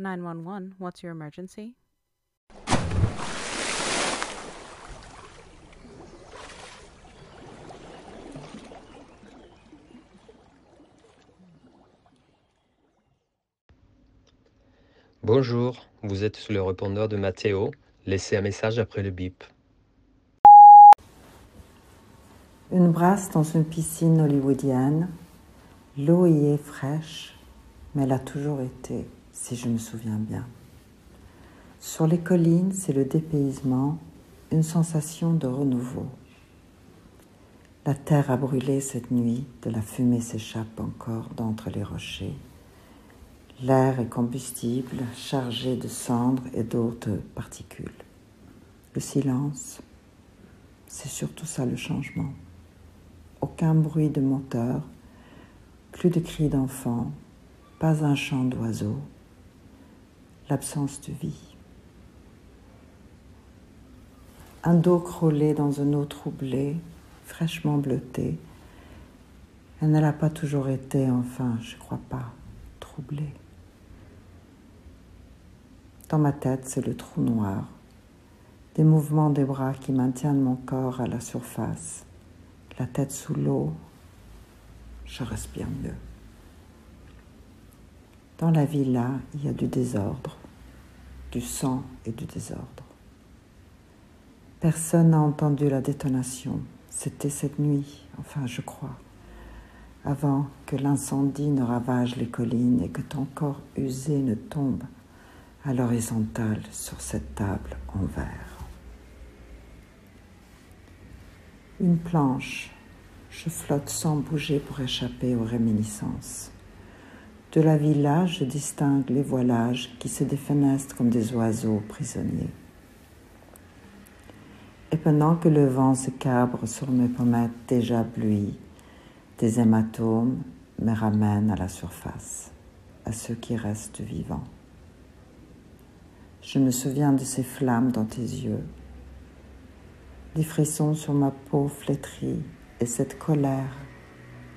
911, what's your emergency? Bonjour, vous êtes sur le répondeur de Mathéo. Laissez un message après le bip. Une brasse dans une piscine hollywoodienne. L'eau y est fraîche, mais elle a toujours été, si je me souviens bien. Sur les collines, c'est le dépaysement, une sensation de renouveau. La terre a brûlé cette nuit, de la fumée s'échappe encore d'entre les rochers. L'air est combustible, chargé de cendres et d'autres particules. Le silence, c'est surtout ça le changement. Aucun bruit de moteur, plus de cris d'enfants, pas un chant d'oiseau, l'absence de vie. Un dos crôlé dans une eau troublée, fraîchement bleutée. Elle ne l'a pas toujours été, enfin, je crois pas, troublée. Dans ma tête, c'est le trou noir, des mouvements des bras qui maintiennent mon corps à la surface, la tête sous l'eau, je respire mieux. Dans la villa, il y a du désordre, du sang et du désordre. Personne n'a entendu la détonation. C'était cette nuit, enfin je crois, avant que l'incendie ne ravage les collines et que ton corps usé ne tombe à l'horizontale sur cette table en verre. Une planche, je flotte sans bouger pour échapper aux réminiscences. De la villa, je distingue les voilages qui se défenestrent comme des oiseaux prisonniers. Et pendant que le vent se cabre sur mes pommettes déjà bleuies, des hématomes me ramènent à la surface, à ceux qui restent vivants. Je me souviens de ces flammes dans tes yeux, des frissons sur ma peau flétrie et cette colère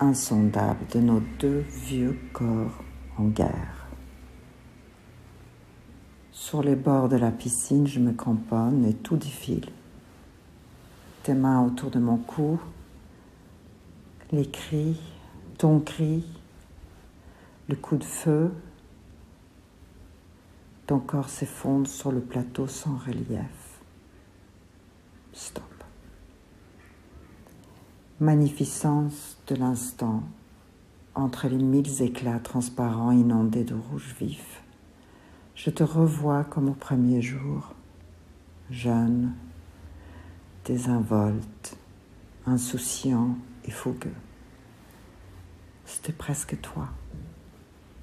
insondable de nos deux vieux corps en guerre. Sur les bords de la piscine, je me cramponne et tout défile tes mains autour de mon cou, les cris, ton cri, le coup de feu, ton corps s'effondre sur le plateau sans relief. Stop. Magnificence de l'instant, entre les mille éclats transparents inondés de rouge vif, je te revois comme au premier jour, jeune, désinvolte, insouciant et fougueux. C'était presque toi.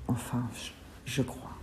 Enfin, je, crois.